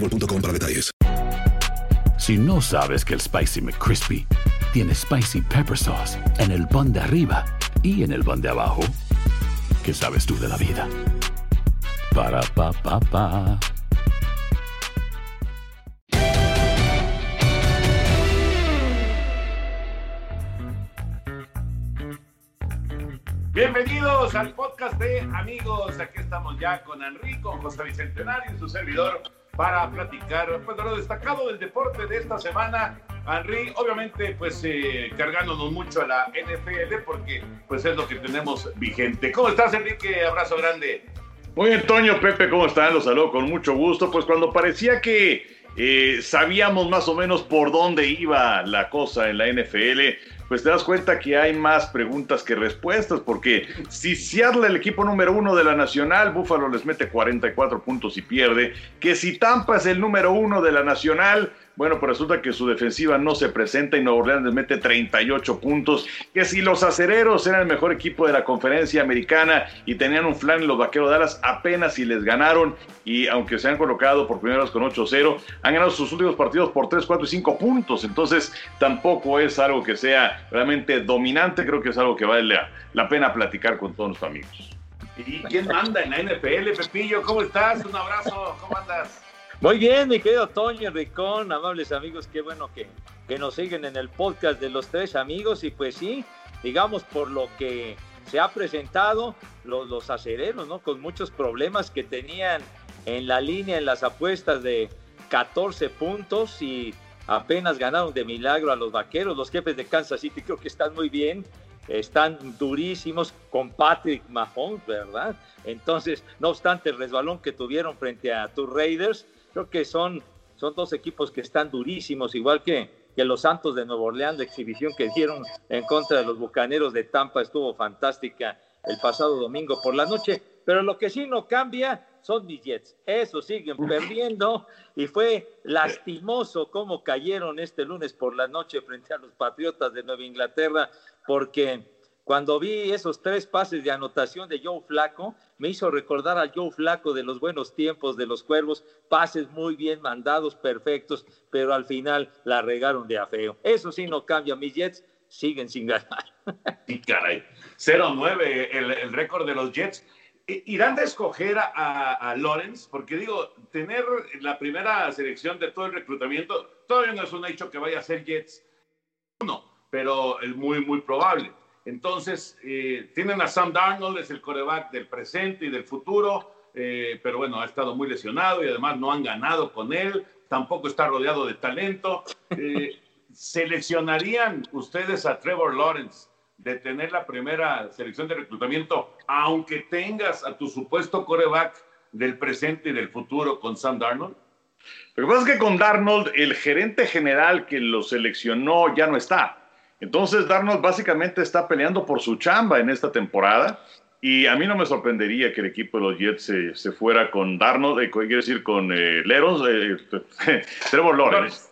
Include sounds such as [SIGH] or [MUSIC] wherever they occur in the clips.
boostmobile.com para detalles. Si no sabes que el Spicy McCrispy tiene Spicy Pepper Sauce en el pan de arriba y en el pan de abajo, ¿qué sabes tú de la vida? Para, pa, pa, pa. Bienvenidos al podcast de amigos. Aquí estamos ya con Henry, con José Bicentenario y su servidor para platicar pues, de lo destacado del deporte de esta semana. Henry, obviamente, pues eh, cargándonos mucho a la NFL porque pues es lo que tenemos vigente. ¿Cómo estás, Enrique? Abrazo grande. Muy bien, Toño, Pepe, ¿cómo están? Los saludo con mucho gusto. Pues cuando parecía que eh, sabíamos más o menos por dónde iba la cosa en la NFL, pues te das cuenta que hay más preguntas que respuestas, porque si Seattle, el equipo número uno de la Nacional, Buffalo les mete 44 puntos y pierde, que si Tampa es el número uno de la Nacional, bueno, pues resulta que su defensiva no se presenta y Nueva Orleans les mete 38 puntos. Que si los acereros eran el mejor equipo de la conferencia americana y tenían un flan en los vaqueros de Dallas, apenas si les ganaron. Y aunque se han colocado por primera vez con 8-0, han ganado sus últimos partidos por 3, 4 y 5 puntos. Entonces tampoco es algo que sea realmente dominante. Creo que es algo que vale la, pena platicar con todos nuestros amigos. ¿Y quién manda en la NFL, Pepillo? ¿Cómo estás? Un abrazo. ¿Cómo andas? Muy bien, mi querido Toño Ricón, amables amigos, qué bueno que, que nos siguen en el podcast de los tres amigos y pues sí, digamos por lo que se ha presentado, los, los acereros, ¿no? Con muchos problemas que tenían en la línea, en las apuestas de 14 puntos y apenas ganaron de milagro a los vaqueros, los jefes de Kansas City creo que están muy bien, están durísimos con Patrick Mahomes, ¿verdad? Entonces, no obstante el resbalón que tuvieron frente a tus Raiders, creo que son, son dos equipos que están durísimos, igual que, que los Santos de Nueva Orleans, la exhibición que dieron en contra de los Bucaneros de Tampa estuvo fantástica el pasado domingo por la noche, pero lo que sí no cambia son mis Jets, eso siguen perdiendo y fue lastimoso cómo cayeron este lunes por la noche frente a los Patriotas de Nueva Inglaterra, porque cuando vi esos tres pases de anotación de Joe Flaco, me hizo recordar al Joe Flaco de los buenos tiempos de los Cuervos, pases muy bien mandados, perfectos, pero al final la regaron de afeo. Eso sí no cambia, mis Jets siguen sin ganar. [LAUGHS] Sí, caray. 0-9 el, récord de los Jets. ¿Irán de escoger a, a, Lawrence? Porque digo, tener la primera selección de todo el reclutamiento todavía no es un hecho que vaya a ser Jets. No, pero es muy, muy probable. Entonces, eh, tienen a Sam Darnold, es el coreback del presente y del futuro, eh, pero bueno, ha estado muy lesionado y además no han ganado con él, tampoco está rodeado de talento. Eh, [LAUGHS] ¿Seleccionarían ustedes a Trevor Lawrence de tener la primera selección de reclutamiento, aunque tengas a tu supuesto coreback del presente y del futuro con Sam Darnold? Lo que pasa es que con Darnold, el gerente general que lo seleccionó ya no está. Entonces Darnold básicamente está peleando por su chamba en esta temporada Y a mí no me sorprendería que el equipo de los Jets se, se fuera con Darnold, eh, quiere decir con eh, Leros, eh, [LAUGHS] Trevor Lawrence.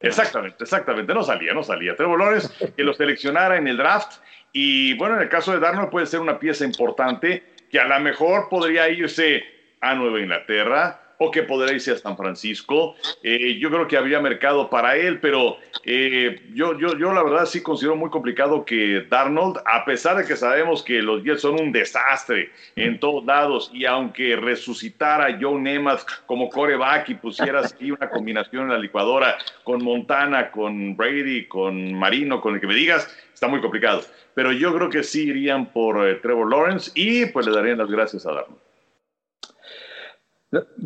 Exactamente, exactamente, no salía, no salía. Trevor Lawrence que lo seleccionara en el draft y bueno, en el caso de Darnold puede ser una pieza importante que a lo mejor podría irse a Nueva Inglaterra o que podría irse a San Francisco. Eh, yo creo que habría mercado para él, pero eh, yo, yo, yo la verdad sí considero muy complicado que Darnold, a pesar de que sabemos que los Jets son un desastre en todos lados, y aunque resucitara Joe Namath como coreback y pusieras aquí una combinación en la licuadora con Montana, con Brady, con Marino, con el que me digas, está muy complicado. Pero yo creo que sí irían por eh, Trevor Lawrence y pues le darían las gracias a Darnold.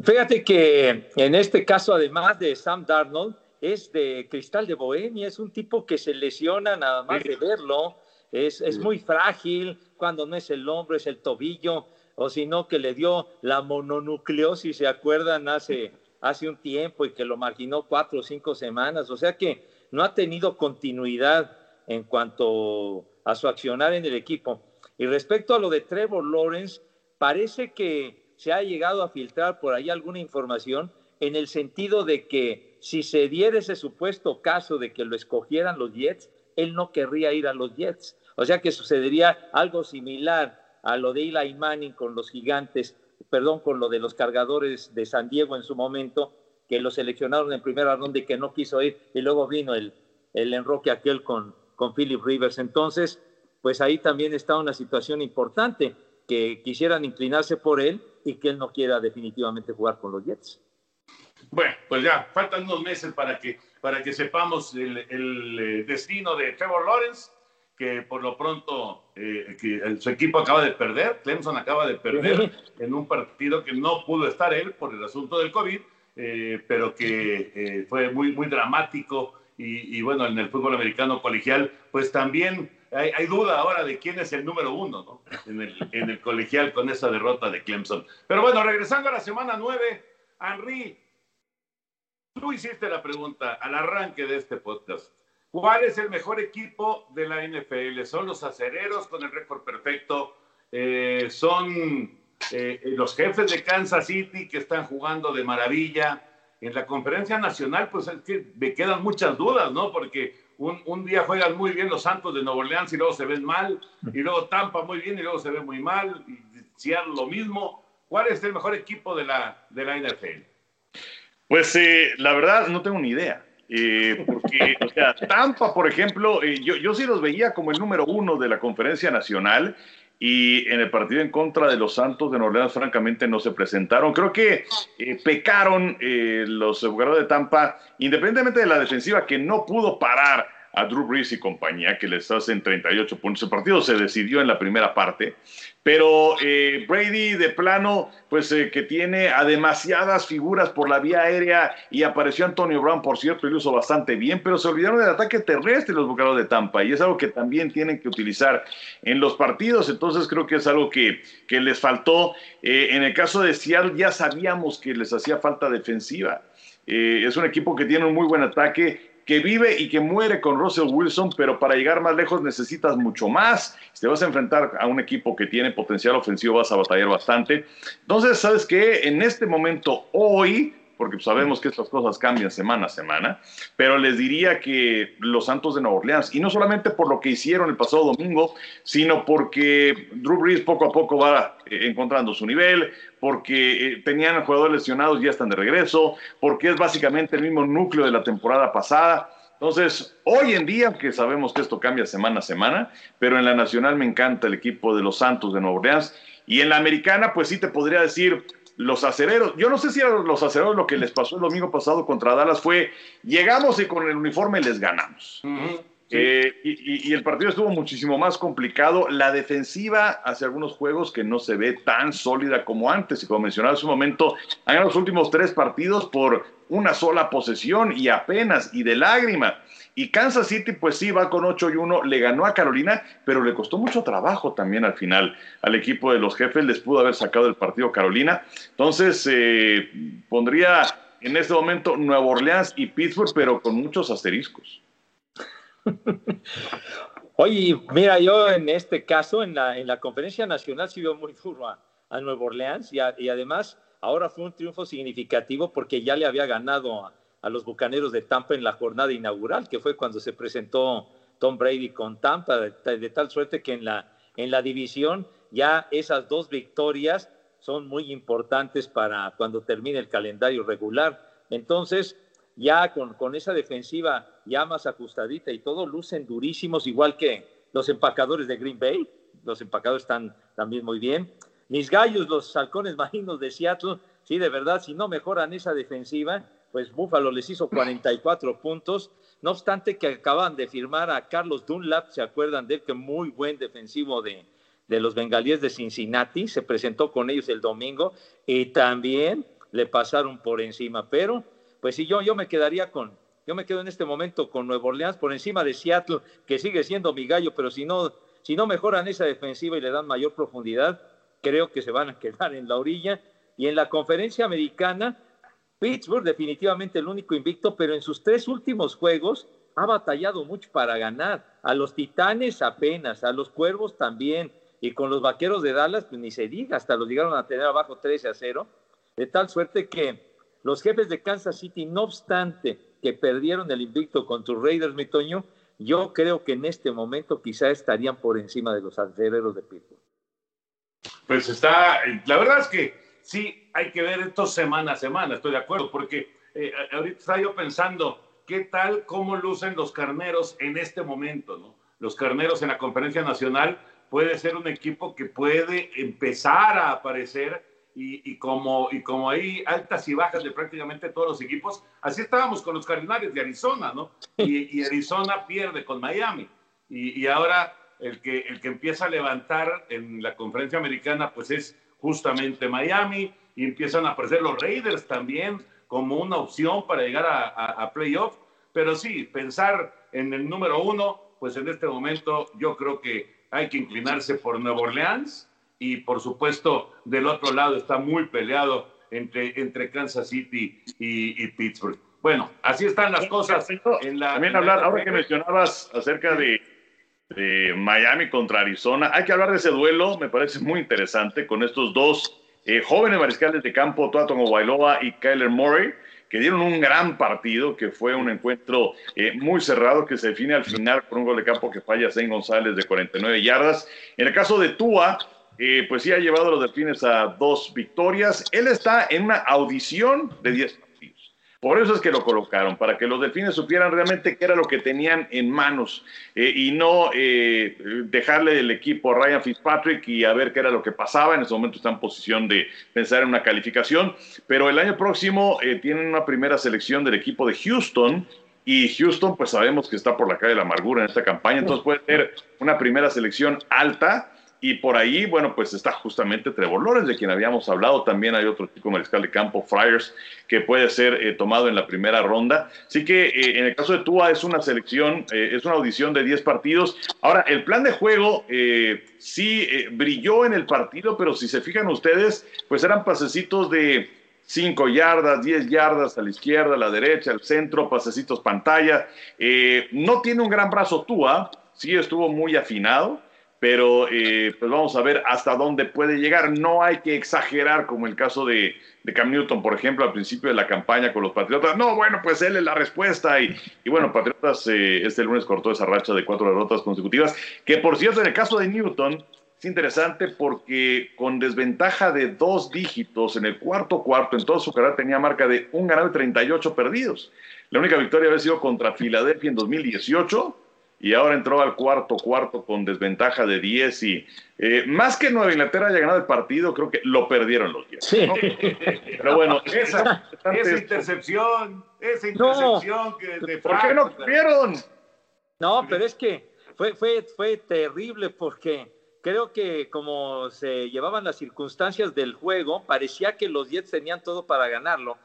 Fíjate que en este caso, además de Sam Darnold, es de Cristal de Bohemia, es un tipo que se lesiona nada más de verlo, es, es muy frágil, cuando no es el hombro, es el tobillo, o si no, que le dio la mononucleosis, ¿se acuerdan? Hace, hace un tiempo y que lo marginó cuatro o cinco semanas, o sea que no ha tenido continuidad en cuanto a su accionar en el equipo. Y respecto a lo de Trevor Lawrence, parece que se ha llegado a filtrar por ahí alguna información en el sentido de que si se diera ese supuesto caso de que lo escogieran los Jets, él no querría ir a los Jets. O sea que sucedería algo similar a lo de Eli Manning con los gigantes, perdón, con lo de los cargadores de San Diego en su momento, que lo seleccionaron en primera ronda y que no quiso ir, y luego vino el, el enroque aquel con, con Philip Rivers. Entonces, pues ahí también está una situación importante, que quisieran inclinarse por él y que él no quiera definitivamente jugar con los Jets. Bueno, pues ya, faltan unos meses para que, para que sepamos el, el eh, destino de Trevor Lawrence, que por lo pronto eh, que su equipo acaba de perder, Clemson acaba de perder en un partido que no pudo estar él por el asunto del COVID, eh, pero que eh, fue muy, muy dramático y, y, bueno, en el fútbol americano colegial, pues también hay, hay, duda ahora de quién es el número uno ¿no? en, el, en el colegial con esa derrota de Clemson. Pero bueno, regresando a la semana nueve, Henry, tú hiciste la pregunta al arranque de este podcast. ¿Cuál es el mejor equipo de la NFL? ¿Son los acereros con el récord perfecto? Eh, ¿Son eh, los jefes de Kansas City que están jugando de maravilla? En la conferencia nacional, pues es que me quedan muchas dudas, ¿no? Porque un, un, día juegan muy bien los Santos de Nueva Orleans y luego se ven mal, y luego Tampa muy bien y luego se ve muy mal, y Seattle lo mismo. ¿Cuál es el mejor equipo de la, NFL? Pues eh, la verdad no tengo ni idea. Eh, porque, o sea, Tampa, por ejemplo, eh, yo, yo sí los veía como el número uno de la conferencia nacional y en el partido en contra de los Santos de Orleans, francamente, no se presentaron. Creo que eh, pecaron eh, los jugadores de Tampa, independientemente de la defensiva que no pudo parar a Drew Brees y compañía, que les hacen 38 puntos. El partido se decidió en la primera parte, pero eh, Brady de plano, pues eh, que tiene a demasiadas figuras por la vía aérea y apareció Antonio Brown, por cierto, y lo hizo bastante bien, pero se olvidaron del ataque terrestre los bucaros de Tampa y es algo que también tienen que utilizar en los partidos, entonces creo que es algo que, que les faltó. Eh, en el caso de Seattle ya sabíamos que les hacía falta defensiva. Es un equipo que tiene un muy buen ataque, que vive y que muere con Russell Wilson, pero para llegar más lejos necesitas mucho más. Si te vas a enfrentar a un equipo que tiene potencial ofensivo, vas a batallar bastante. Entonces, ¿sabes qué? En este momento, hoy, porque sabemos que estas cosas cambian semana a semana, pero les diría que los Santos de Nueva Orleans, y no solamente por lo que hicieron el pasado domingo, sino porque Drew Brees poco a poco va encontrando su nivel, porque eh, tenían jugadores lesionados y ya están de regreso, porque es básicamente el mismo núcleo de la temporada pasada. Entonces, hoy en día, que sabemos que esto cambia semana a semana, pero en la nacional me encanta el equipo de los Santos de Nueva Orleans, y en la americana, pues sí te podría decir los acereros. Yo no sé si a los acereros lo que les pasó el domingo pasado contra Dallas fue, llegamos y con el uniforme les ganamos. Uh -huh. Sí. Eh, y, y, el partido estuvo muchísimo más complicado. La defensiva hace algunos juegos que no se ve tan sólida como antes. Y como mencionaba hace un momento, han los últimos tres partidos por una sola posesión y apenas y de lágrima. Y Kansas City, pues sí, va con 8 y 1, le ganó a Carolina, pero le costó mucho trabajo también al final al equipo de los jefes. Les pudo haber sacado el partido Carolina. Entonces, eh, pondría en este momento Nueva Orleans y Pittsburgh, pero con muchos asteriscos. [LAUGHS] Oye, mira, yo en este caso, en la, en la conferencia nacional, sí muy duro a, a Nueva Orleans y, y, además ahora fue un triunfo significativo porque ya le había ganado a, a, los Bucaneros de Tampa en la jornada inaugural, que fue cuando se presentó Tom Brady con Tampa, de, tal suerte que en la, en la división ya esas dos victorias son muy importantes para cuando termine el calendario regular. Entonces, ya con, con, esa defensiva ya más ajustadita y todo, lucen durísimos, igual que los empacadores de Green Bay. Los empacadores están también muy bien. Mis gallos, los halcones [LAUGHS] marinos de Seattle, sí, de verdad, si no mejoran esa defensiva, pues Buffalo les hizo 44 puntos. No obstante que acaban de firmar a Carlos Dunlap, ¿se acuerdan de él? Que muy buen defensivo de, de los bengalíes de Cincinnati, se presentó con ellos el domingo y también le pasaron por encima, pero pues sí, yo, yo me quedaría con, yo me quedo en este momento con Nueva Orleans por encima de Seattle, que sigue siendo mi gallo, pero si no, si no mejoran esa defensiva y le dan mayor profundidad, creo que se van a quedar en la orilla. Y en la conferencia americana, Pittsburgh definitivamente el único invicto, pero en sus tres últimos juegos ha batallado mucho para ganar. A los Titanes apenas, a los Cuervos también, y con los Vaqueros de Dallas, pues ni se diga, hasta los llegaron a tener abajo 13 a 0, de tal suerte que los jefes de Kansas City, no obstante que perdieron el invicto los Raiders, mi Toño, yo creo que en este momento quizá estarían por encima de los aceleros de Pittsburgh. Pues está, la verdad es que sí, hay que ver esto semana a semana, estoy de acuerdo, porque eh, ahorita estaba yo pensando, ¿qué tal cómo lucen los carneros en este momento? ¿no? Los carneros en la conferencia nacional puede ser un equipo que puede empezar a aparecer y, y, como, y como hay altas y bajas de prácticamente todos los equipos, así estábamos con los Cardinales de Arizona, ¿no? Y, y Arizona pierde con Miami. Y, y, ahora el que, el que empieza a levantar en la conferencia americana, pues es justamente Miami, y empiezan a aparecer los Raiders también como una opción para llegar a, a, a playoff. Pero sí, pensar en el número uno, pues en este momento yo creo que hay que inclinarse por Nueva Orleans y por supuesto del otro lado está muy peleado entre, entre Kansas City y, y Pittsburgh. Bueno, así están las cosas. En la, También hablar, ahora que mencionabas acerca de, de, Miami contra Arizona, hay que hablar de ese duelo, me parece muy interesante, con estos dos eh, jóvenes mariscales de campo, Tuaton Bailoa y Kyler Murray, que dieron un gran partido, que fue un encuentro eh, muy cerrado, que se define al final con un gol de campo que falla Zane González de 49 yardas. En el caso de Tua, eh, pues sí ha llevado a los delfines a dos victorias. Él está en una audición de 10 partidos. Por eso es que lo colocaron, para que los delfines supieran realmente qué era lo que tenían en manos eh, y no eh, dejarle el equipo a Ryan Fitzpatrick y a ver qué era lo que pasaba. En ese momento está en posición de pensar en una calificación, pero el año próximo eh, tienen una primera selección del equipo de Houston y Houston, pues sabemos que está por la calle de la amargura en esta campaña, entonces puede ser una primera selección alta y por ahí, bueno, pues está justamente Trevor Lawrence, de quien habíamos hablado. También hay otro chico mariscal de campo, Friars, que puede ser eh, tomado en la primera ronda. Así que eh, en el caso de Tua es una selección, eh, es una audición de 10 partidos. Ahora, el plan de juego sí brilló en el partido, pero si se fijan ustedes, pues eran pasecitos de 5 yardas, 10 yardas a la izquierda, a la derecha, al centro, pasecitos pantalla. no tiene un gran brazo Tua, sí estuvo muy afinado pero eh, pues vamos a ver hasta dónde puede llegar. No hay que exagerar como el caso de, Cam Newton, por ejemplo, al principio de la campaña con los Patriotas. No, bueno, pues él es la respuesta. Y, y bueno, Patriotas eh, este lunes cortó esa racha de cuatro derrotas consecutivas, que por cierto, en el caso de Newton, es interesante porque con desventaja de dos dígitos en el cuarto cuarto, en toda su carrera tenía marca de un ganado y 38 perdidos. La única victoria había sido contra Filadelfia en 2018 y ahora entró al cuarto cuarto con desventaja de 10 y eh, más que Nueva Inglaterra haya ganado el partido, creo que lo perdieron los 10. Sí. ¿no? Pero bueno, [LAUGHS] esa, esa intercepción, esa intercepción no. que de ¿Por qué no tuvieron? No, pero es que fue, fue, fue terrible porque creo que como se llevaban las circunstancias del juego, parecía que los Jets tenían todo para ganarlo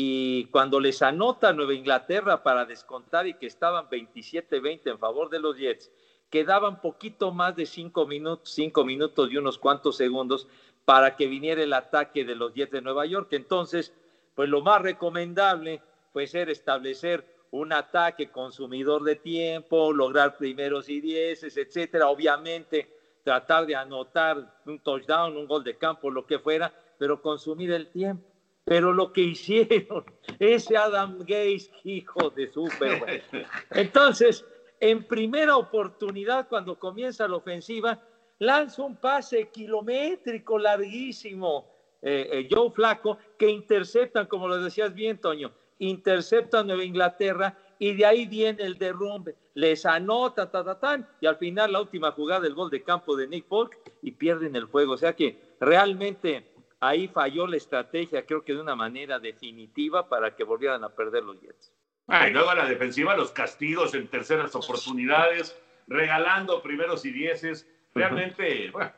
y cuando les anota Nueva Inglaterra para descontar y que estaban 27-20 en favor de los Jets, quedaban poquito más de cinco minutos, cinco minutos y unos cuantos segundos para que viniera el ataque de los Jets de Nueva York. Entonces, pues lo más recomendable pues era establecer un ataque consumidor de tiempo, lograr primeros y dieces, etcétera. Obviamente, tratar de anotar un touchdown, un gol de campo, lo que fuera, pero consumir el tiempo. Pero lo que hicieron, [LAUGHS] ese Adam Gates, hijo de super. [LAUGHS] Entonces, en primera oportunidad, cuando comienza la ofensiva, lanza un pase kilométrico larguísimo, eh, eh, Joe Flaco, que interceptan, como lo decías bien, Toño, interceptan Nueva Inglaterra y de ahí viene el derrumbe. Les anota, ta, y al final la última jugada, el gol de campo de Nick Folk y pierden el juego. O sea que realmente ahí falló la estrategia, creo que de una manera definitiva para que volvieran a perder los Jets. Ah, y luego a la defensiva, los castigos en terceras oportunidades, regalando primeros y dieces. Realmente, bueno,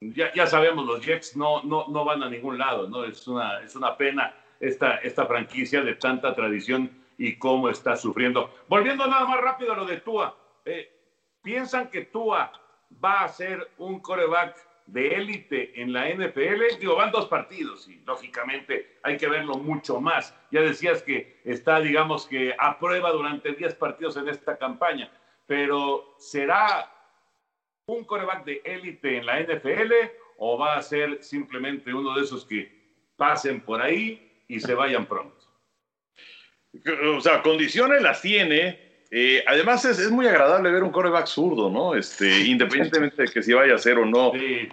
ya, ya, sabemos, los Jets no, no, no van a ningún lado, ¿no? Es una, es una pena esta, esta franquicia de tanta tradición y cómo está sufriendo. Volviendo nada más rápido a lo de Tua, eh, ¿piensan que Tua va a ser un coreback de élite en la NFL? Digo, van dos partidos y lógicamente hay que verlo mucho más. Ya decías que está, digamos que a prueba durante 10 partidos en esta campaña, pero ¿será un coreback de élite en la NFL o va a ser simplemente uno de esos que pasen por ahí y se vayan pronto? O sea, condiciones las tiene. Eh, además es, muy agradable ver un coreback zurdo, ¿no? Este, independientemente de que si vaya a ser o no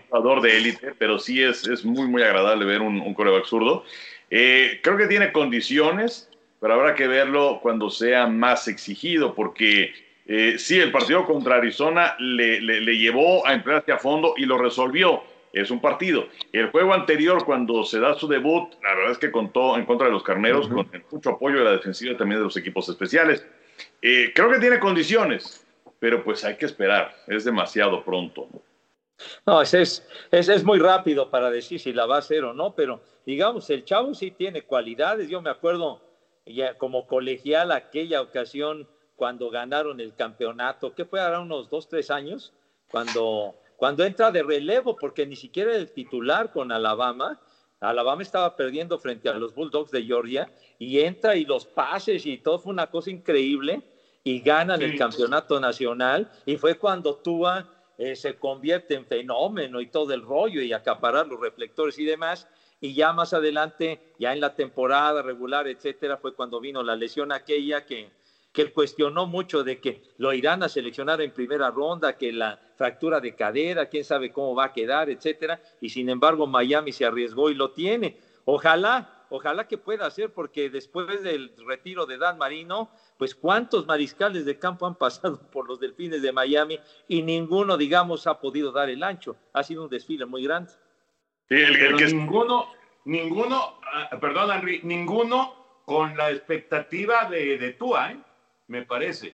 jugador de élite, pero sí es, es muy, muy agradable ver un, un coreback zurdo. Eh, creo que tiene condiciones, pero habrá que verlo cuando sea más exigido, porque eh, sí, el partido contra Arizona le, le, llevó a emplearse a fondo y lo resolvió. Es un partido. El juego anterior, cuando se da su debut, la verdad es que contó en contra de los carneros con mucho apoyo de la defensiva y también de los equipos especiales. Eh, creo que tiene condiciones, pero pues hay que esperar. Es demasiado pronto. No, es, es, es, muy rápido para decir si la va a hacer o no, pero digamos, el chavo sí tiene cualidades. Yo me acuerdo ya como colegial aquella ocasión cuando ganaron el campeonato, que fue ahora unos dos, tres años, cuando, cuando entra de relevo, porque ni siquiera el titular con Alabama, Alabama estaba perdiendo frente a los Bulldogs de Georgia, y entra y los pases y todo fue una cosa increíble, y ganan el campeonato nacional, y fue cuando Tua eh, se convierte en fenómeno y todo el rollo, y acaparar los reflectores y demás, y ya más adelante, ya en la temporada regular, etcétera, fue cuando vino la lesión aquella que que él cuestionó mucho de que lo irán a seleccionar en primera ronda, que la fractura de cadera, quién sabe cómo va a quedar, etcétera, y sin embargo Miami se arriesgó y lo tiene. Ojalá, ojalá que pueda hacer, porque después del retiro de Dan Marino, pues cuántos mariscales de campo han [LAUGHS] pasado por los delfines de Miami y ninguno, digamos, ha podido dar el ancho. Ha sido un desfile muy grande. Ninguno, ninguno, ah, perdón, Henry, ninguno con la expectativa de, de Tua, ¿eh? me parece.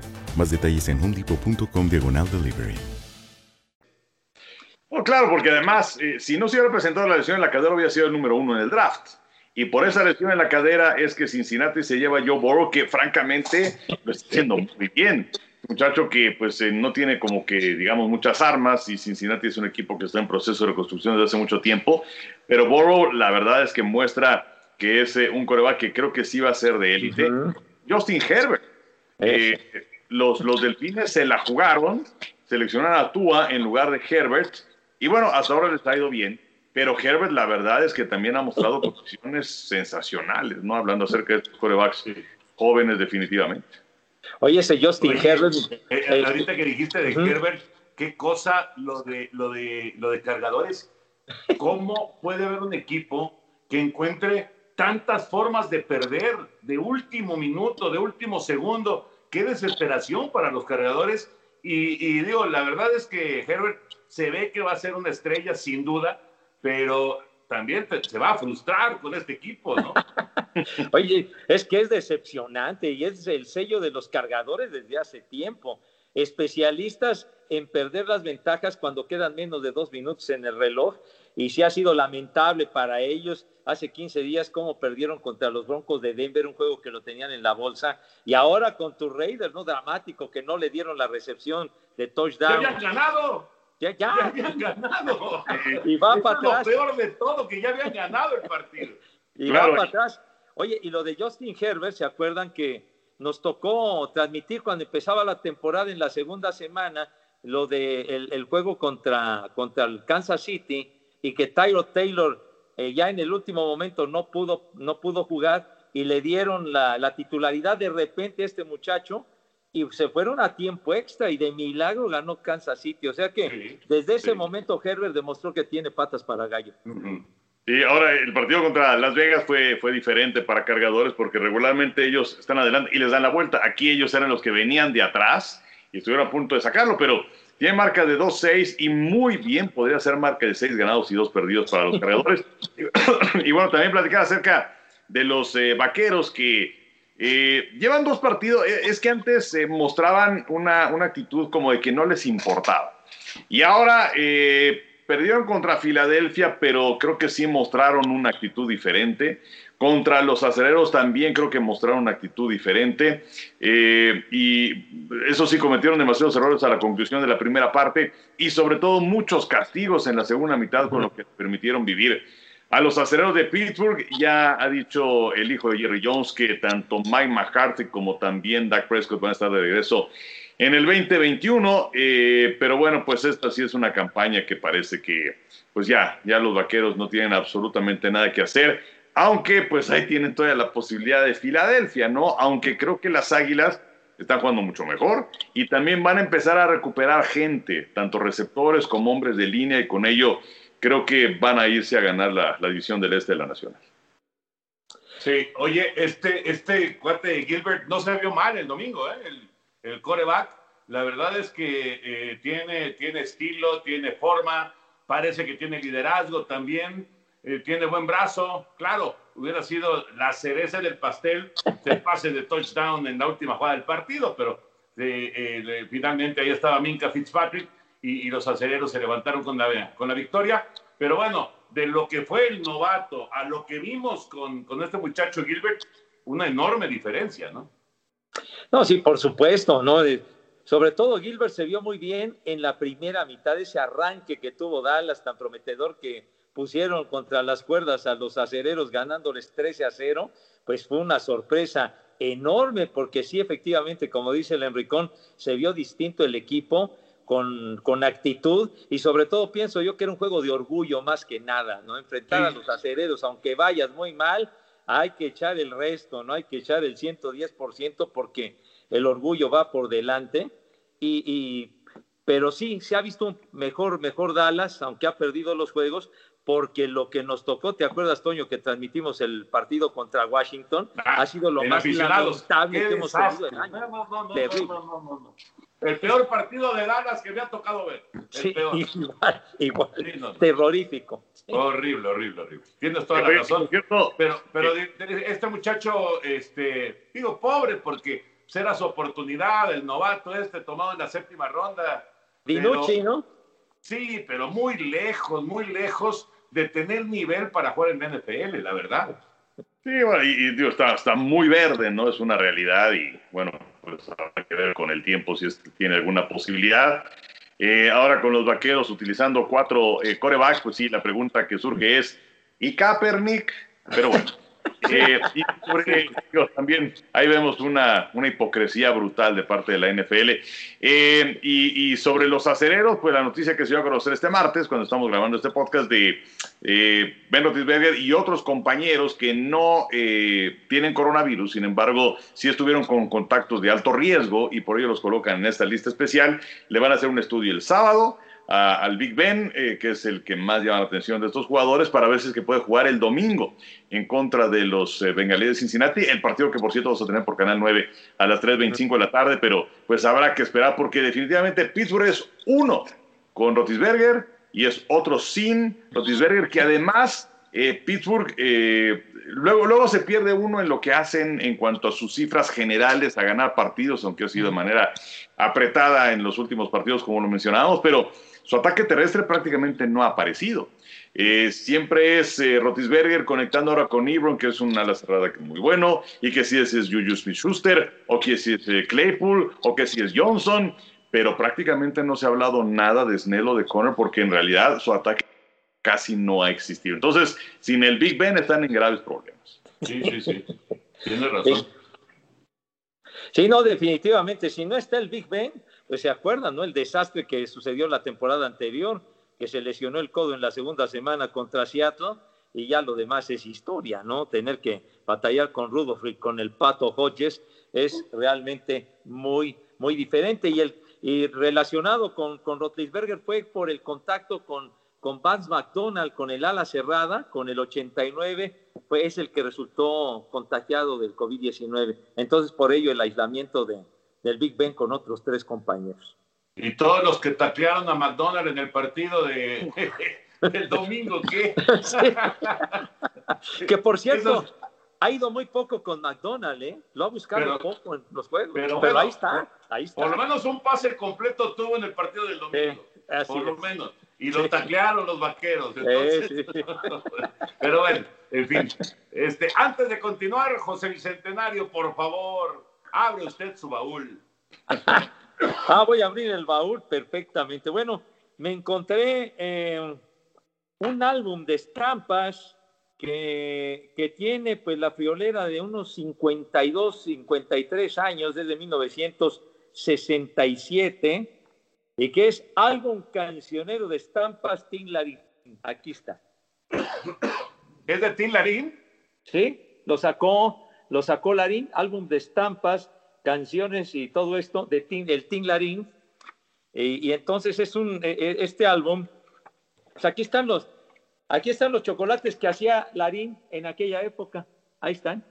Más detalles en homedepot.com diagonal delivery. Bueno, claro, porque además, eh, si no se hubiera presentado la lesión en la cadera, hubiera sido el número uno en el draft. Y por esa lesión en la cadera es que Cincinnati se lleva a Joe Burrow, que francamente lo está haciendo muy bien. Muchacho que pues eh, no tiene como que, digamos, muchas armas y Cincinnati es un equipo que está en proceso de reconstrucción desde hace mucho tiempo. Pero Burrow, la verdad es que muestra que es eh, un coreback que creo que sí va a ser de élite. Justin Herbert. Eh, los, los delfines se la jugaron, seleccionaron a Tua en lugar de Herbert. Y bueno, hasta ahora les ha ido bien. Pero Herbert, la verdad es que también ha mostrado [LAUGHS] posiciones sensacionales, ¿no? Hablando acerca de estos corebacks jóvenes, definitivamente. Oye, ese Justin Oye, Herbert. eh, eh, ahorita que dijiste de Herbert, qué cosa lo de, lo, de, lo de cargadores. ¿Cómo puede haber un equipo que encuentre tantas formas de perder de último minuto, de último segundo? Qué desesperación para los cargadores. Y, digo, la verdad es que Herbert se ve que va a ser una estrella sin duda, pero también se va a frustrar con este equipo, ¿no? [LAUGHS] Oye, es que es decepcionante y es el sello de los cargadores desde hace tiempo. Especialistas en perder las ventajas cuando quedan menos de dos minutos en el reloj y sí ha sido lamentable para ellos. Hace 15 días cómo perdieron contra los Broncos de Denver, un juego que lo tenían en la bolsa. Y ahora con tus Raiders, ¿no? Dramático, que no le dieron la recepción de ¡Ya touchdown. habían ganado! Ya, ¡Ya ya. habían ganado! [LAUGHS] Y va Eso para es lo atrás. peor de todo, que ya habían ganado el partido. Y Claro. va para atrás. Oye, y lo de Justin Herbert, ¿se acuerdan que nos tocó transmitir cuando empezaba la temporada en la segunda semana lo de el, el juego contra, contra el Kansas City y que Tyro Taylor eh, ya en el último momento no pudo, no pudo jugar y le dieron la, la titularidad de repente a este muchacho y se fueron a tiempo extra y de milagro ganó Kansas City. O sea que desde ese momento Herbert demostró que tiene patas para gallo. Y ahora el partido contra Las Vegas fue, fue diferente para cargadores porque regularmente ellos están adelante y les dan la vuelta. Aquí ellos eran los que venían de atrás y estuvieron a punto de sacarlo, pero tiene marca de 2-6 y muy bien podría ser marca de 6 ganados y 2 perdidos para los cargadores. [COUGHS] y bueno, también platicar acerca de los eh, vaqueros que eh, llevan dos partidos. Eh, Es que antes eh, mostraban una, una actitud como de que no les importaba. Y ahora perdieron contra Filadelfia, pero creo que sí mostraron una actitud diferente. Contra los acereros también creo que mostraron una actitud diferente. Eh, y eso sí, cometieron demasiados errores a la conclusión de la primera parte y sobre todo muchos castigos en la segunda mitad con lo que permitieron vivir. A los acereros de Pittsburgh ya ha dicho el hijo de Jerry Jones que tanto Mike McCarthy como también Dak Prescott van a estar de regreso en el 2021, eh, pero bueno, pues esta sí es una campaña que parece que pues ya, ya los vaqueros no tienen absolutamente nada que hacer, aunque pues ahí tienen todavía la posibilidad de Filadelfia, ¿no? Aunque creo que las Águilas están jugando mucho mejor y también van a empezar a recuperar gente, tanto receptores como hombres de línea y con ello creo que van a irse a ganar la, la división del este de la nacional. Sí, oye, este, este cuate de Gilbert no se vio mal el domingo, ¿eh? el, el coreback. La verdad es que eh, tiene, tiene estilo, tiene forma, parece que tiene liderazgo también, eh, tiene buen brazo. Claro, hubiera sido la cereza del pastel el pase de touchdown en la última jugada del partido, pero eh, eh, finalmente ahí estaba Minka Fitzpatrick y, los acereros se levantaron con la, con la victoria. Pero bueno, de lo que fue el novato a lo que vimos con, con este muchacho Gilbert, una enorme diferencia, ¿no? No, sí, por supuesto, ¿no? De- sobre todo Gilbert se vio muy bien en la primera mitad, ese arranque que tuvo Dallas tan prometedor que pusieron contra las cuerdas a los acereros ganándoles 13 a 0, pues fue una sorpresa enorme porque sí, efectivamente, como dice el Enricón, se vio distinto el equipo con, con actitud y sobre todo pienso yo que era un juego de orgullo más que nada, ¿no? Enfrentar a los acereros, aunque vayas muy mal, hay que echar el resto, no hay que echar el 110% porque el orgullo va por delante y, y pero sí, se ha visto mejor, mejor Dallas, aunque ha perdido los juegos, porque lo que nos tocó, ¿te acuerdas, Toño, que transmitimos el partido contra Washington? ha sido lo más lamentable que hemos tenido el año. No, no, no, no, no, no, El peor partido de Dallas que me ha tocado ver. El sí, peor. [LAUGHS] igual, igual. Terrorífico. Horrible, horrible, horrible. Tienes toda la razón. Pero, pero este muchacho, este, digo, pobre, porque será su oportunidad, el novato este tomado en la séptima ronda. Dinucci, ¿no? Sí, pero muy lejos, muy lejos de tener nivel para jugar en la NFL, la verdad. Sí, bueno, y, digo, está, está muy verde, ¿no? Es una realidad y bueno, pues habrá que ver con el tiempo si es, tiene alguna posibilidad. Eh, ahora con los vaqueros utilizando cuatro eh, corebacks, pues sí, la pregunta que surge es, ¿y Kaepernick? Pero bueno. Eh, y también ahí vemos una, una, hipocresía brutal de parte de la NFL. Eh, y, sobre los acereros, pues la noticia que se dio a conocer este martes, cuando estamos grabando este podcast de eh, Ben Roethlisberger y otros compañeros que no tienen coronavirus, sin embargo, sí estuvieron con contactos de alto riesgo y por ello los colocan en esta lista especial. Le van a hacer un estudio el sábado al Big Ben, eh, que es el que más llama la atención de estos jugadores, para ver si es que puede jugar el domingo en contra de los eh, Bengalíes de Cincinnati, el partido que por cierto vamos a tener por Canal 9 a las 3.25 de la tarde, pero pues habrá que esperar porque definitivamente Pittsburgh es uno con Rotisberger y es otro sin Rotisberger, que además eh, Pittsburgh luego, luego se pierde uno en lo que hacen en cuanto a sus cifras generales a ganar partidos, aunque ha sido de manera apretada en los últimos partidos, como lo mencionábamos, pero su ataque terrestre prácticamente no ha aparecido. Eh, siempre es eh, Rotisberger conectando ahora con Ebron, que es una ala cerrada que es muy bueno, y que si es, es Juju Smith-Schuster, o que si es eh, Claypool, o que si es Johnson, pero prácticamente no se ha hablado nada de Snell o de Conner, porque en realidad su ataque casi no ha existido. Entonces, sin el Big Ben están en graves problemas. Sí, sí, sí. Tiene razón. Sí, no, definitivamente. Si no está el Big Ben, pues se acuerdan, ¿no? El desastre que sucedió la temporada anterior, que se lesionó el codo en la segunda semana contra Seattle, y ya lo demás es historia, ¿no? Tener que batallar con Rudolph y con el Pato Hodges es realmente muy, muy diferente. Y, el, y relacionado con, con Rotlisberger fue por el contacto con, con Vance McDonald, con el ala cerrada, con el 89, fue, es el que resultó contagiado del COVID-19. Entonces, por ello, el aislamiento de, del Big Ben con otros tres compañeros. Y todos los que taclearon a McDonald's en el partido de [LAUGHS] el domingo, ¿qué? [LAUGHS] que por cierto, ha ido muy poco con McDonald's, ¿eh? Lo ha buscado poco en los juegos. Pero, ahí está, ahí está. Por lo menos un pase completo tuvo en el partido del domingo. por lo menos. Y lo taclearon los vaqueros. [LAUGHS] pero bueno, en fin. Este, antes de continuar, José Bicentenario, por favor, Abre usted su baúl. [LAUGHS] ah, voy a abrir el baúl perfectamente. Bueno, me encontré eh, un álbum de estampas que, que, tiene pues la friolera de unos 52, 53 años, desde 1967, y que es álbum cancionero de estampas Tin Larín. Aquí está. ¿Es de Tin Larín? Sí, lo sacó lo sacó Larín, álbum de estampas, canciones y todo esto de el Tim Larín. Y, entonces es un, e, e, este álbum, pues aquí están los, aquí están los chocolates que hacía Larín en aquella época. Ahí están.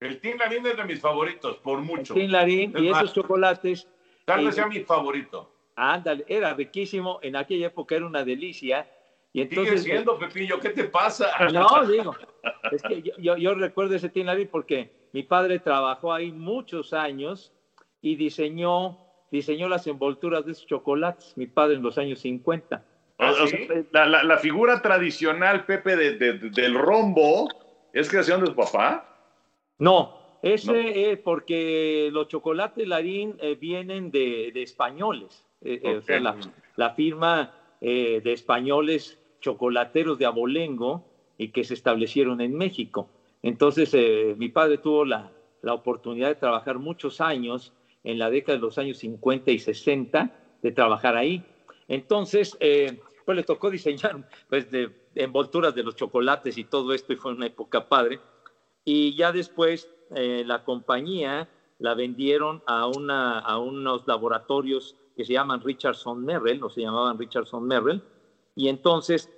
El Tim Larín es de mis favoritos, por mucho. El Tim Larín y esos chocolates. Tal vez sea mi favorito. Ándale, era riquísimo, en aquella época era una delicia. Y entonces, Sigue siendo, Pepillo, ¿qué te pasa? No, digo, es que yo, yo, recuerdo ese Larín porque mi padre trabajó ahí muchos años y diseñó, diseñó las envolturas de esos chocolates, mi padre en los años 50. ¿Ah, la, la, figura tradicional, Pepe, de, del rombo, ¿es creación de su papá? No, ese es porque los chocolates Larín eh, vienen de, de españoles. Eh, eh, o sea, la, la firma de españoles chocolateros de abolengo y que se establecieron en México. Entonces, eh, mi padre tuvo la, la, oportunidad de trabajar muchos años en la década de los años 50 y 60, de trabajar ahí. Entonces, eh, pues le tocó diseñar pues, envolturas de los chocolates y todo esto, y fue una época padre. Y ya después eh, la compañía la vendieron a, una, a unos laboratorios que se llaman Richardson Merrill, no se llamaban Richardson Merrill, y entonces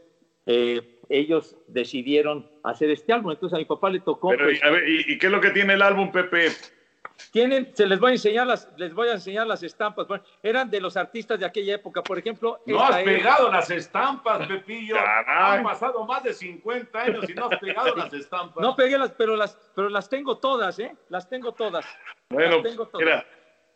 eh, ellos decidieron hacer este álbum. Entonces a mi papá le tocó. Pero, pues, a ver, ¿y, y qué es lo que tiene el álbum, Pepe? tienen, se les voy a enseñar las, les voy a enseñar las estampas. Bueno, eran de los artistas de aquella época. Por ejemplo, No has pegado las estampas, Pepillo. Caray. Han pasado más de 50 años y no has pegado las estampas. No pegué las, pero las, pero las tengo todas, ¿eh? Las tengo todas. Bueno, Las tengo todas. mira,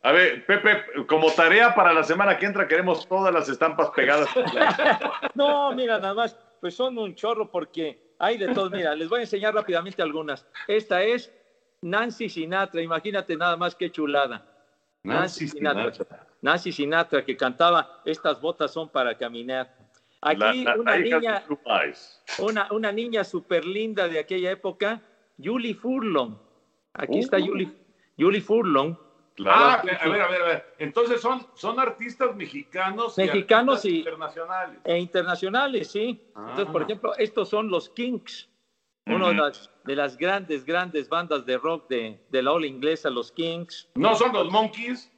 a ver, Pepe, como tarea para la semana que entra, queremos todas las estampas pegadas. [LAUGHS] No, mira, nada más, pues son un chorro porque hay de todo. Mira, les voy a enseñar rápidamente algunas. Esta es Nancy Sinatra, imagínate nada más qué chulada. Nancy Sinatra. Nancy Sinatra que cantaba Estas botas son para caminar. Aquí La- la- una la niña, una, una niña súper linda de aquella época, Julie Furlong. Aquí Uh. está Julie, Julie Furlong. Ah, a ver, a ver, a ver. Entonces son, son artistas mexicanos, Mexicanos artistas y- internacionales. E internacionales, sí. Entonces, por Ah. ejemplo, estos son los Kinks, una de las, de las grandes, grandes bandas de rock de, de la ola inglesa, los Kinks. No son los Monkeys.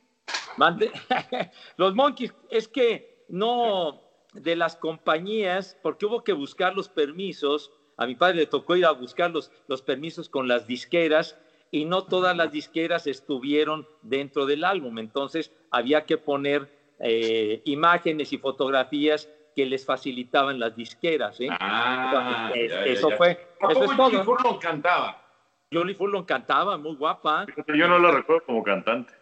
Mande- [LAUGHS] los Monkeys, es que no de las compañías, porque hubo que buscar los permisos. A mi padre le tocó ir a buscar los, los permisos con las disqueras y no todas las disqueras estuvieron dentro del álbum. Entonces había que poner eh, imágenes y fotografías que les facilitaban las disqueras. ¿eh? Ah, Entonces, ya, ya, eso ya. fue, ¿A eso es todo. Furlong cantaba? Julie Furlong cantaba, muy guapa. Yo no la recuerdo como cantante.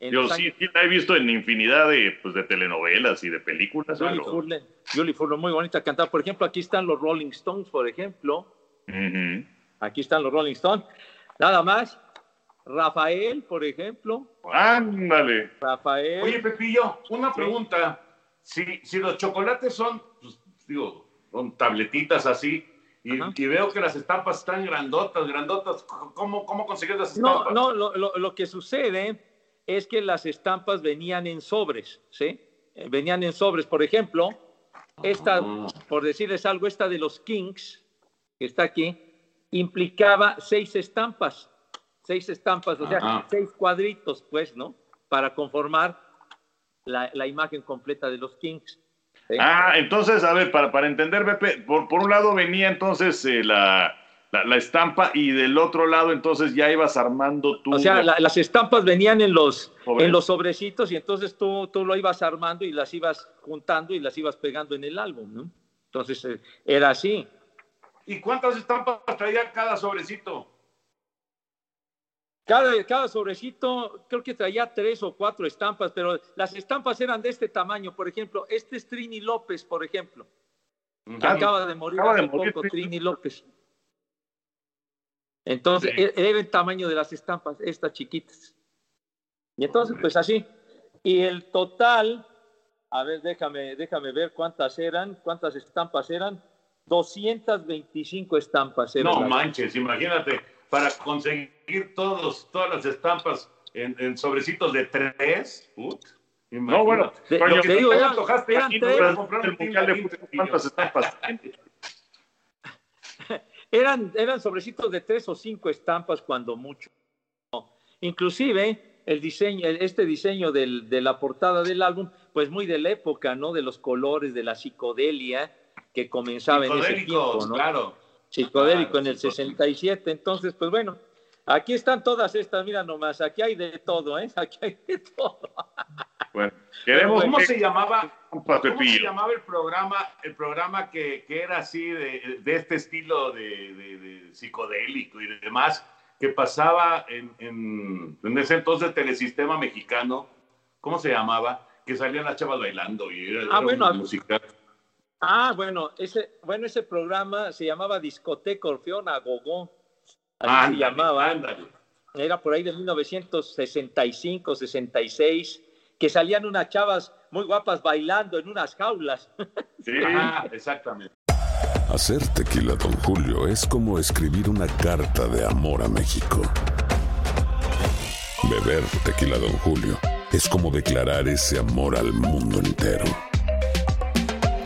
Yo sí, la he visto en infinidad de, pues, de telenovelas y de películas. Julie pero- Furlong, Julie Furlong, muy bonita cantar. Por ejemplo, aquí están los Rolling Stones, por ejemplo. Aquí están los Rolling Stones. Nada más. Rafael, por ejemplo. Ándale. Rafael. Oye, Pepillo, una pregunta. Si, si los chocolates son, pues, digo, son tabletitas así, y, y veo que las estampas están grandotas, grandotas, ¿cómo, cómo consigues las No, estampas? no, lo, lo- lo que sucede es que las estampas venían en sobres, ¿sí? Eh, Venían en sobres. Por ejemplo, esta, por decirles algo, esta de los Kings, que está aquí, implicaba seis estampas. Seis estampas, o sea, Ajá. seis cuadritos, pues, ¿no? Para conformar la, la imagen completa de los Kings. ¿sí? Ah, entonces, a ver, para, para entender, Pepe, por, por un lado venía entonces eh, la, la, la estampa y del otro lado entonces ya ibas armando tú. O sea, la- las estampas venían en los, en los sobrecitos y entonces tú, tú lo ibas armando y las ibas juntando y las ibas pegando en el álbum, ¿no? Entonces eh, era así. ¿Y cuántas estampas traía cada sobrecito? Cada, cada sobrecito creo que traía tres o cuatro estampas, pero las estampas eran de este tamaño. Por ejemplo, este es Trini López, por ejemplo, que acaba de morir acaba de hace morir poco, Trini Trini López. Entonces, Sí. e- era el tamaño de las estampas, estas chiquitas. Y entonces, pues así. Y el total, a ver, déjame, déjame ver cuántas eran, cuántas estampas eran. 225 estampas eran. No manches, imagínate, para conseguir todos, todas las estampas en, en sobrecitos de tres, put, No, bueno, Lo que te digo, eran- eran aquí, tres. no vas a comprar un El mundial de fútbol, ¿cuántas estampas? [LAUGHS] Eran, eran sobrecitos de tres o cinco estampas cuando mucho. Inclusive el diseño, este diseño del- de la portada del álbum, pues muy de la época, ¿no? De los colores, de la psicodelia que comenzaba en ese Psicodélicos, tiempo, ¿no? claro. Psicodélico Claro, en el 67. Entonces, pues bueno, aquí están todas estas, mira nomás, aquí hay de todo, ¿eh? [LAUGHS] Aquí hay de todo. Bueno, queremos ¿Cómo que- se llamaba? ¿Cómo se llamaba el programa, el programa que, que era así de, de este estilo de, de- de psicodélico y demás, que pasaba en, en, en ese entonces Telesistema Mexicano? ¿Cómo se llamaba? Que salían las chavas bailando y era, Ah, era bueno, música. Ah, bueno, ese, bueno, ese programa se llamaba Discoteca Orfeón a Gogó. Así Ándale, se llamaba. ándale. Era por ahí de 1965, 66, que salían unas chavas muy guapas bailando en unas jaulas. [LAUGHS] Ajá, exactamente. Hacer tequila, Don Julio, es como escribir una carta de amor a México. Beber tequila, Don Julio, es como declarar ese amor al mundo entero.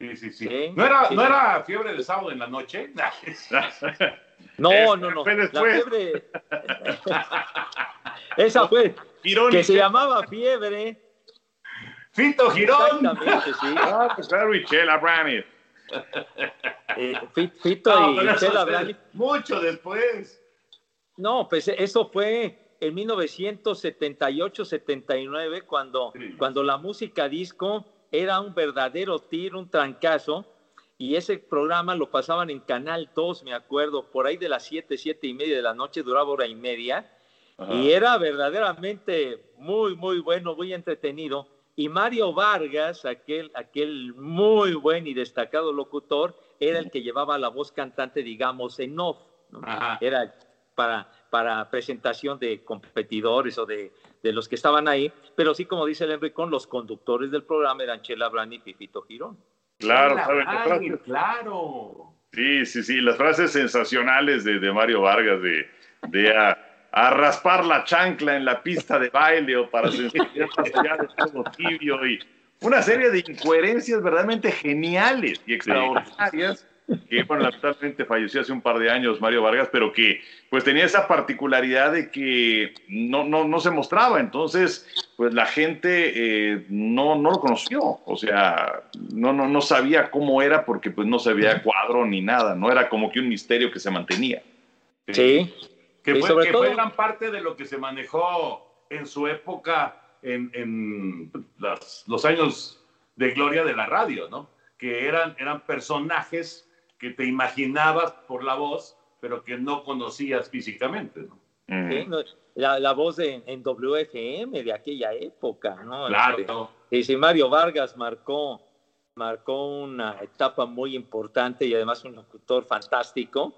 Sí, sí, sí. ¿No, era, ¿No era fiebre de sábado en la noche? [LAUGHS] [LAUGHS] No, no, no. La fiebre. [LAUGHS] Esa fue. Girón que se llamaba fiebre. Fito Girón. Exactamente, sí. Ah, pues claro, y Chela Brani. Eh, Fi- Fito No, y Chela Blandi. Mucho después. No, pues eso fue en 1978-79, cuando, cuando la música disco era un verdadero tiro, un trancazo, y ese programa lo pasaban en Canal 2, me acuerdo, por ahí de las 7, 7 y media de la noche, duraba hora y media, Ajá. y era verdaderamente muy, muy bueno, muy entretenido. Y Mario Vargas, aquel, aquel muy buen y destacado locutor, era el que llevaba la voz cantante, digamos, en off. ¿no? Era para, para presentación de competidores o de, de los que estaban ahí. Pero sí, como dice el Enricón, los conductores del programa eran Chela Brani y Pipito Girón. Claro, claro. Sí, sí, sí, las frases sensacionales de, de Mario Vargas de, de a, a raspar la chancla en la pista de baile o para sensibilizar más allá de todo tibio y una serie de incoherencias verdaderamente geniales y extraordinarias que, bueno, lamentablemente falleció hace un par de años Mario Vargas, pero que pues tenía esa particularidad de que no, no, no se mostraba, entonces pues la gente eh, no, no lo conoció, o sea, no, no, no sabía cómo era porque pues no se veía cuadro ni nada, no era como que un misterio que se mantenía. Sí. Que, Y fue, sobre que todo- fue gran parte de lo que se manejó en su época en, en las- los años de gloria de la radio, ¿no? Que eran, eran personajes que te imaginabas por la voz, pero que no conocías físicamente, ¿no? Sí, no, La, la voz de, en WFM de aquella época, ¿no? Claro. Este, y sí, Mario Vargas marcó, marcó una etapa muy importante y además un locutor fantástico.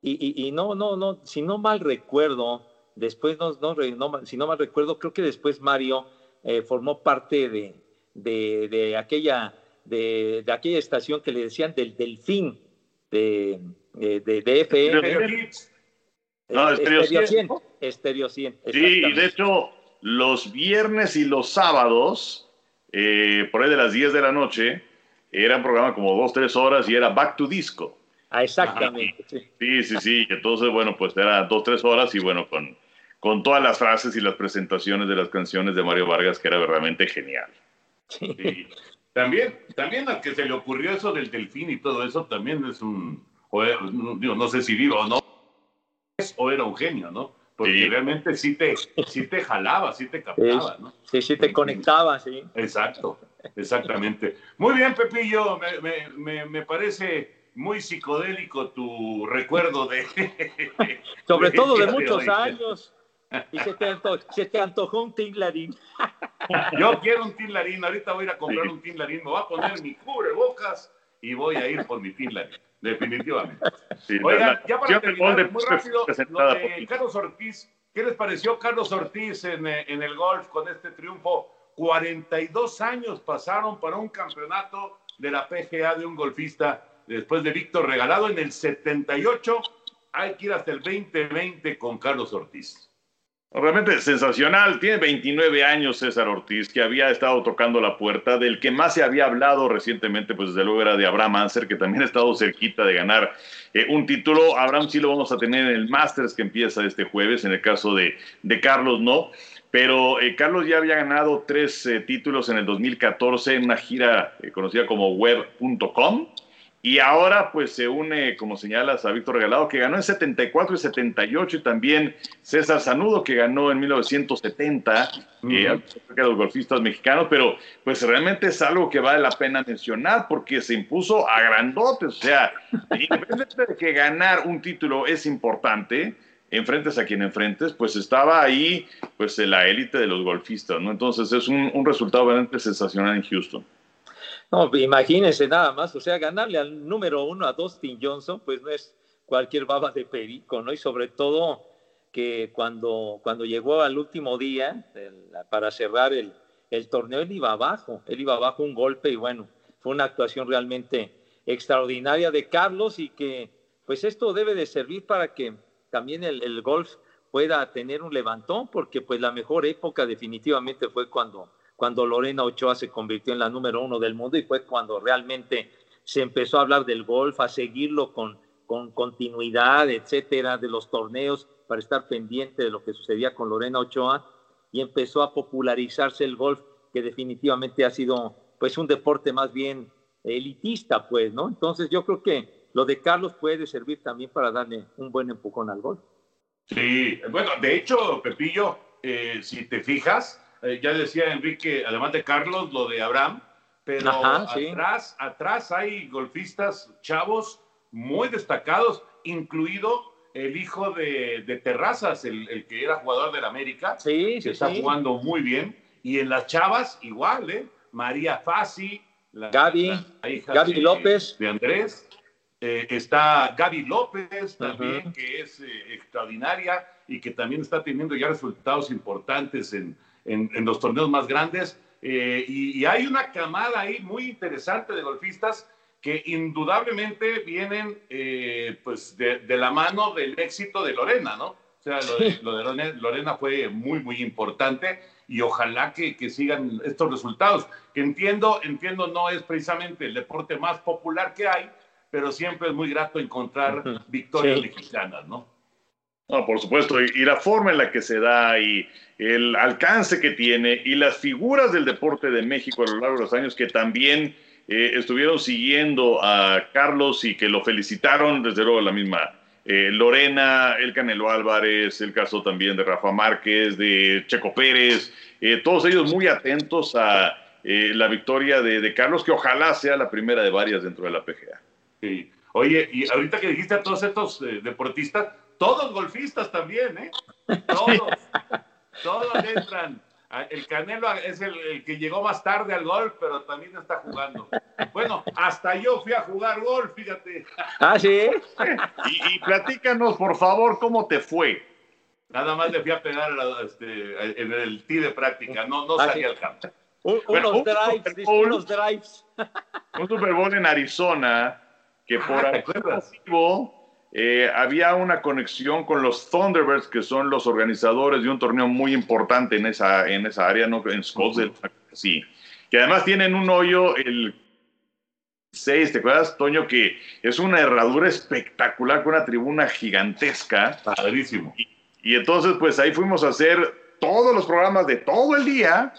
Y, y- y no, no, no, si no mal recuerdo, después, no, no, re- no si no mal recuerdo, creo que después Mario eh, formó parte de, de, de aquella, de, de aquella estación que le decían del Delfín, de, de, de, de FM. No, Estéreo Estéreo 100, 100. ¿no? Estéreo 100. Sí, y de hecho, los viernes y los sábados, eh, por ahí de las 10 de la noche, era un programa como dos, tres horas y era Back to Disco. Ah, exactamente. sí. Sí, sí, sí. Entonces, bueno, pues era dos, tres horas y bueno, con, con todas las frases y las presentaciones de las canciones de Mario Vargas, que era verdaderamente genial. Sí. También, también al que se le ocurrió eso del delfín y todo eso, también es un, o era- digo, no sé si vivo o no, o era un genio, ¿no? Porque Sí. realmente sí te, sí te jalaba, sí te captaba, ¿no? Sí, sí, te conectaba, sí. Exacto, exactamente. Muy bien, Pepillo, me, me- me- me parece muy psicodélico tu recuerdo de... [LAUGHS] Sobre [LAUGHS] todo de día muchos hoy. años. Y se te, anto- se te antojó un tinglarín. [LAUGHS] Yo quiero un tinlarín, ahorita voy a ir a comprar un tinlarín, me voy a poner mi cubrebocas y voy a ir por mi tinlarín, definitivamente. Sí, Oigan, ya para terminar, de- muy rápido, lo de por- Carlos Ortiz, ¿qué les pareció Carlos Ortiz en, eh, en el golf con este triunfo? 42 años pasaron para un campeonato de la PGA de un golfista después de Víctor Regalado en el 78. Hay que ir hasta el 2020 con Carlos Ortiz. Realmente sensacional. Tiene 29 años César Ortiz, que había estado tocando la puerta. Del que más se había hablado recientemente, pues desde luego era de Abraham Anser, que también ha estado cerquita de ganar eh, un título. Abraham sí lo vamos a tener en el Masters que empieza este jueves, en el caso de, de Carlos no. Pero eh, Carlos ya había ganado tres eh, títulos en el 2014 en una gira conocida como web.com. Y ahora pues se une, como señalas, a Víctor Regalado, que ganó en 74 y 78, y también César Sanudo, que ganó en 1970, eh, de los golfistas mexicanos, pero pues realmente es algo que vale la pena mencionar porque se impuso a grandotes, o sea, independientemente de que ganar un título es importante, enfrentes a quien enfrentes, pues estaba ahí pues la élite de los golfistas, ¿no? Entonces es un, un resultado realmente sensacional en Houston. No, imagínense nada más, o sea, ganarle al número uno a Dustin Johnson, pues no es cualquier baba de perico, ¿no? Y sobre todo que cuando, cuando llegó al último día para cerrar el, el torneo, él iba abajo, él iba abajo un golpe y bueno, fue una actuación realmente extraordinaria de Carlos y que pues esto debe de servir para que también el, el golf pueda tener un levantón, porque pues la mejor época definitivamente fue cuando cuando Lorena Ochoa se convirtió en la número uno del mundo y fue cuando realmente se empezó a hablar del golf, a seguirlo con, con continuidad, etcétera, de los torneos para estar pendiente de lo que sucedía con Lorena Ochoa y empezó a popularizarse el golf, que definitivamente ha sido pues un deporte más bien elitista, pues, ¿no? Entonces yo creo que lo de Carlos puede servir también para darle un buen empujón al golf. Sí, bueno, de hecho, Pepillo, eh, si te fijas, eh, ya decía Enrique, además de Carlos, lo de Abraham, pero atrás, atrás hay golfistas chavos muy destacados, incluido el hijo de, Terrazas, el, que era jugador del América, sí, que está jugando muy bien, y en las chavas igual, ¿eh? María Fassi, la, Gaby, Gaby López, de Andrés, eh, está Gaby López también, que es eh, extraordinaria y que también está teniendo ya resultados importantes en, en, los torneos más grandes. Eh, y, hay una camada ahí muy interesante de golfistas que indudablemente vienen eh, pues de, la mano del éxito de Lorena, ¿no? O sea, lo de, Lorena, fue muy, muy importante y ojalá que, que, sigan estos resultados, que entiendo, entiendo no es precisamente el deporte más popular que hay, pero siempre es muy grato encontrar victorias mexicanas, ¿no? No, por supuesto, y, la forma en la que se da y el alcance que tiene y las figuras del deporte de México a lo largo de los años que también eh, estuvieron siguiendo a Carlos y que lo felicitaron, desde luego la misma eh, Lorena, el Canelo Álvarez, el caso también de Rafa Márquez, de Checo Pérez, eh, todos ellos muy atentos a la victoria de, de, Carlos, que ojalá sea la primera de varias dentro de la PGA. Oye, y ahorita que dijiste a todos estos deportistas, todos golfistas también, ¿eh? Todos. todos entran. Ah, el Canelo es el, que llegó más tarde al golf, pero también está jugando. Bueno, hasta yo fui a jugar golf, fíjate. Ah, sí. Y, platícanos, por favor, cómo te fue. Nada más le fui a pegar este, en el tee de práctica, no, no ah, salí al campo. unos, drives, unos drives. Un Super Bowl en Arizona que por ah, eh, había una conexión con los Thunderbirds, que son los organizadores de un torneo muy importante en esa, en esa área, ¿no? en Scottsdale, sí. Que además tienen un hoyo, el 6, ¿te acuerdas, Toño? Que es una herradura espectacular con una tribuna gigantesca. Padrísimo. Y, y entonces, pues ahí fuimos a hacer todos los programas de todo el día.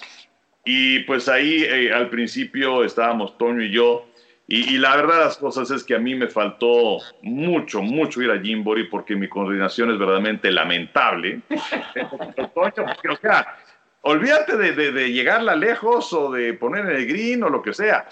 Y pues ahí eh, al principio estábamos Toño y yo y, la verdad de las cosas es que a mí me faltó mucho, mucho ir a Jimbori porque mi coordinación es verdaderamente lamentable. [LAUGHS] o sea, olvídate de, de, de, llegarla lejos o de poner en el green o lo que sea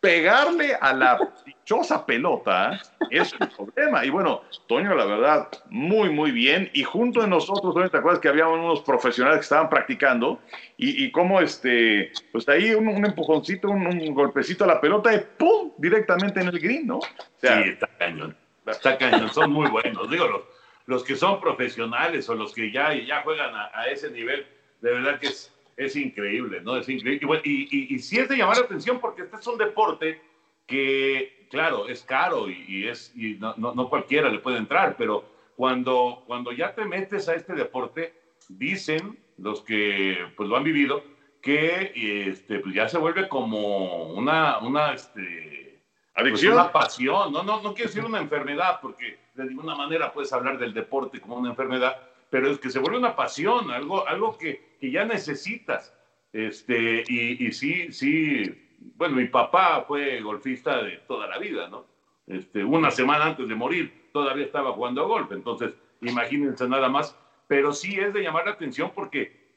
pegarle a la dichosa pelota es un problema. Y bueno, Toño, la verdad, muy, muy bien. Y junto a nosotros, Toño, ¿te acuerdas que había unos profesionales que estaban practicando? Y, y como este, pues ahí un, empujoncito, un, golpecito a la pelota y ¡pum! directamente en el green, ¿no? sí, está cañón. Está cañón, son muy buenos. Digo, los, los que son profesionales o los que ya, ya juegan a, a ese nivel, de verdad que es es increíble, ¿no? Es increíble. Y, y, sí es de llamar la atención porque este es un deporte que, claro, es caro y, es, no, no, cualquiera le puede entrar, pero cuando, cuando ya te metes a este deporte, dicen los que pues lo han vivido, que este, pues ya se vuelve como una, una, este, pues, una pasión. No, no, no quiero decir una enfermedad, porque de ninguna manera puedes hablar del deporte como una enfermedad, pero es que se vuelve una pasión, algo, algo que, que ya necesitas. Este, y, y sí, sí, bueno, mi papá fue golfista de toda la vida, ¿no? Este, una semana antes de morir todavía estaba jugando a golf, entonces imagínense nada más, pero sí es de llamar la atención porque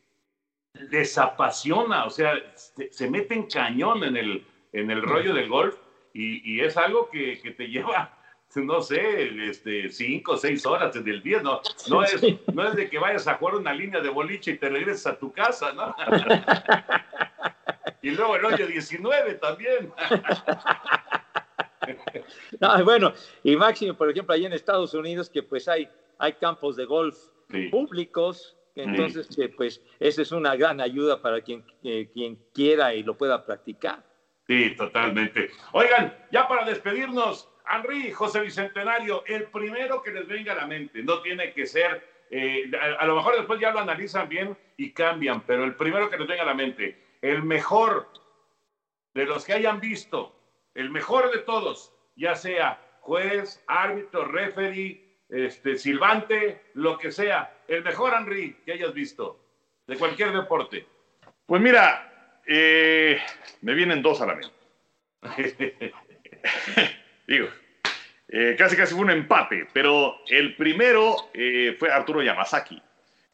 les apasiona, o sea, se, se meten cañón en el, en el rollo del golf y, y es algo que, que te lleva, no sé, este, cinco o seis horas en el día, no, no, es, no es de que vayas a jugar una línea de boliche y te regreses a tu casa, ¿no? [LAUGHS] y luego el hoyo 19 también. No, [LAUGHS] bueno, y máximo, por ejemplo, allá en Estados Unidos, que pues hay, hay campos de golf públicos, entonces, que, pues, esa es una gran ayuda para quien, eh, quien quiera y lo pueda practicar. Sí, totalmente. Oigan, ya para despedirnos, Henry, José Bicentenario, el primero que les venga a la mente, no tiene que ser, eh, a, a, lo mejor después ya lo analizan bien y cambian, pero el primero que les venga a la mente, el mejor de los que hayan visto, el mejor de todos, ya sea juez, árbitro, referee, este, silbante, lo que sea, el mejor Henry que hayas visto de cualquier deporte. Pues mira, eh, me vienen dos a la mente. [LAUGHS] [LAUGHS] Digo, eh, casi casi fue un empate, pero el primero eh, fue Arturo Yamazaki,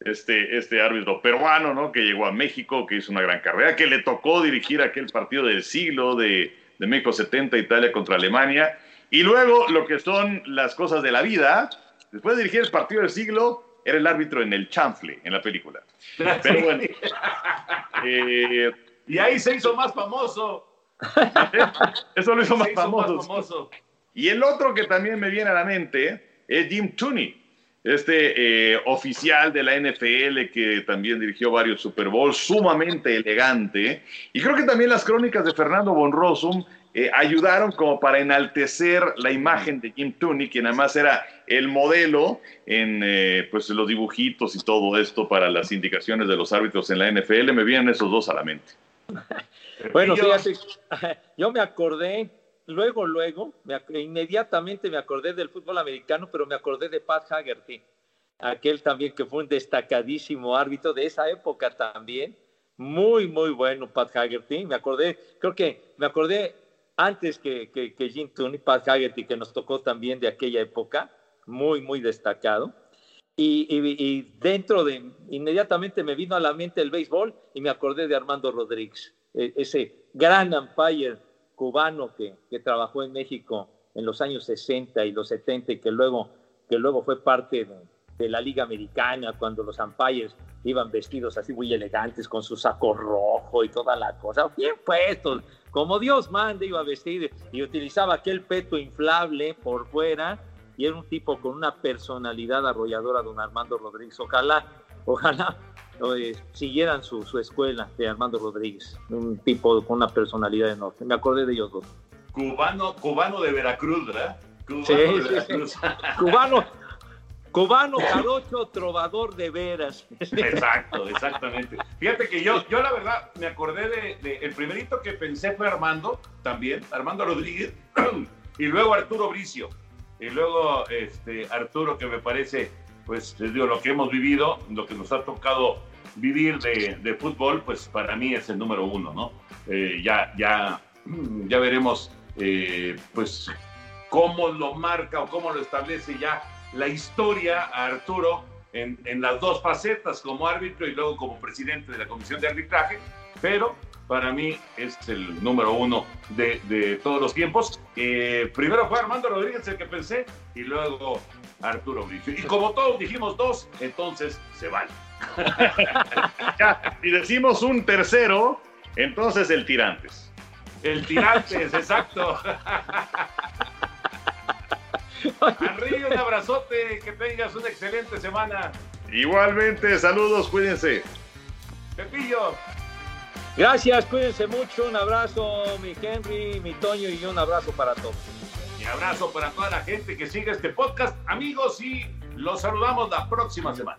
este, este árbitro peruano, ¿no? Que llegó a México, que hizo una gran carrera, que le tocó dirigir aquel partido del siglo de, de México 70, Italia contra Alemania. Y luego lo que son las cosas de la vida, después de dirigir el partido del siglo, era el árbitro en el chanfle, en la película. Pero bueno. [LAUGHS] eh, y ahí se hizo más famoso. [LAUGHS] Eso lo hizo, más, hizo famoso. más famoso. Y el otro que también me viene a la mente es Jim Tooney, este eh, oficial de la NFL que también dirigió varios Super Bowls, sumamente elegante. Y creo que también las crónicas de Fernando von Rossum eh, ayudaron como para enaltecer la imagen de Jim Tooney, quien además era el modelo en eh, pues, los dibujitos y todo esto para las indicaciones de los árbitros en la NFL. Me vienen esos dos a la mente. Bueno, fíjate, [LAUGHS] yo me acordé, luego, luego, me, inmediatamente me acordé del fútbol americano, pero me acordé de Pat Haggerty, aquel también que fue un destacadísimo árbitro de esa época también. Muy, muy bueno Pat Haggerty. Me acordé, creo que me acordé antes que, que, que Jim Tooney, Pat Haggerty, que nos tocó también de aquella época, muy, muy destacado. Y, y, y, dentro de, inmediatamente me vino a la mente el béisbol y me acordé de Armando Rodríguez, ese gran umpire cubano que, que, trabajó en México en los años 60 y los 70 y que luego, que luego fue parte de, la Liga Americana cuando los umpires iban vestidos así muy elegantes con su saco rojo y toda la cosa, bien puestos, como Dios manda iba a vestir y utilizaba aquel peto inflable por fuera y era un tipo con una personalidad arrolladora, don Armando Rodríguez. Ojalá, ojalá eh, siguieran su, su, escuela de Armando Rodríguez, un tipo con una personalidad enorme. Me acordé de ellos dos. Cubano, cubano de Veracruz, ¿verdad? Cubano sí, de Veracruz. Sí, sí. [LAUGHS] cubano, cubano, carocho, trovador de veras. Exacto, [LAUGHS] exactamente. Fíjate que yo, yo la verdad me acordé de, de el primerito que pensé fue Armando, también, Armando Rodríguez, [CLEARS THROAT] y luego Arturo Bricio. Y luego este, Arturo, que me parece, pues, digo, lo que hemos vivido, lo que nos ha tocado vivir de, de fútbol, pues para mí es el número uno, ¿no? Eh, ya, ya, [CLEARS THROAT] ya veremos, eh, pues, cómo lo marca o cómo lo establece ya la historia a Arturo en, en las dos facetas, como árbitro y luego como presidente de la Comisión de Arbitraje, pero para mí es el número uno de, de todos los tiempos. Eh, primero fue Armando Rodríguez el que pensé y luego Arturo Bricio. Y como todos dijimos dos, entonces se vale. [LAUGHS] ya, si decimos un tercero, entonces el Tirantes. El Tirantes, exacto. Henry, un abrazote, que tengas una excelente semana. Igualmente, saludos, cuídense. Pepillo. Gracias, cuídense mucho. Un abrazo, mi Henry, mi Toño, y un abrazo para todos. Un abrazo para toda la gente que sigue este podcast, amigos, y los saludamos la próxima semana.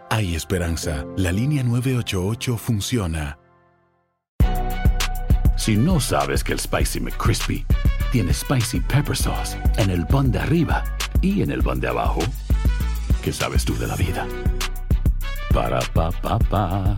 Hay esperanza. La línea 988 funciona. Si no sabes que el Spicy McCrispy tiene Spicy Pepper Sauce en el pan de arriba y en el pan de abajo, ¿qué sabes tú de la vida? Para, pa, pa, pa.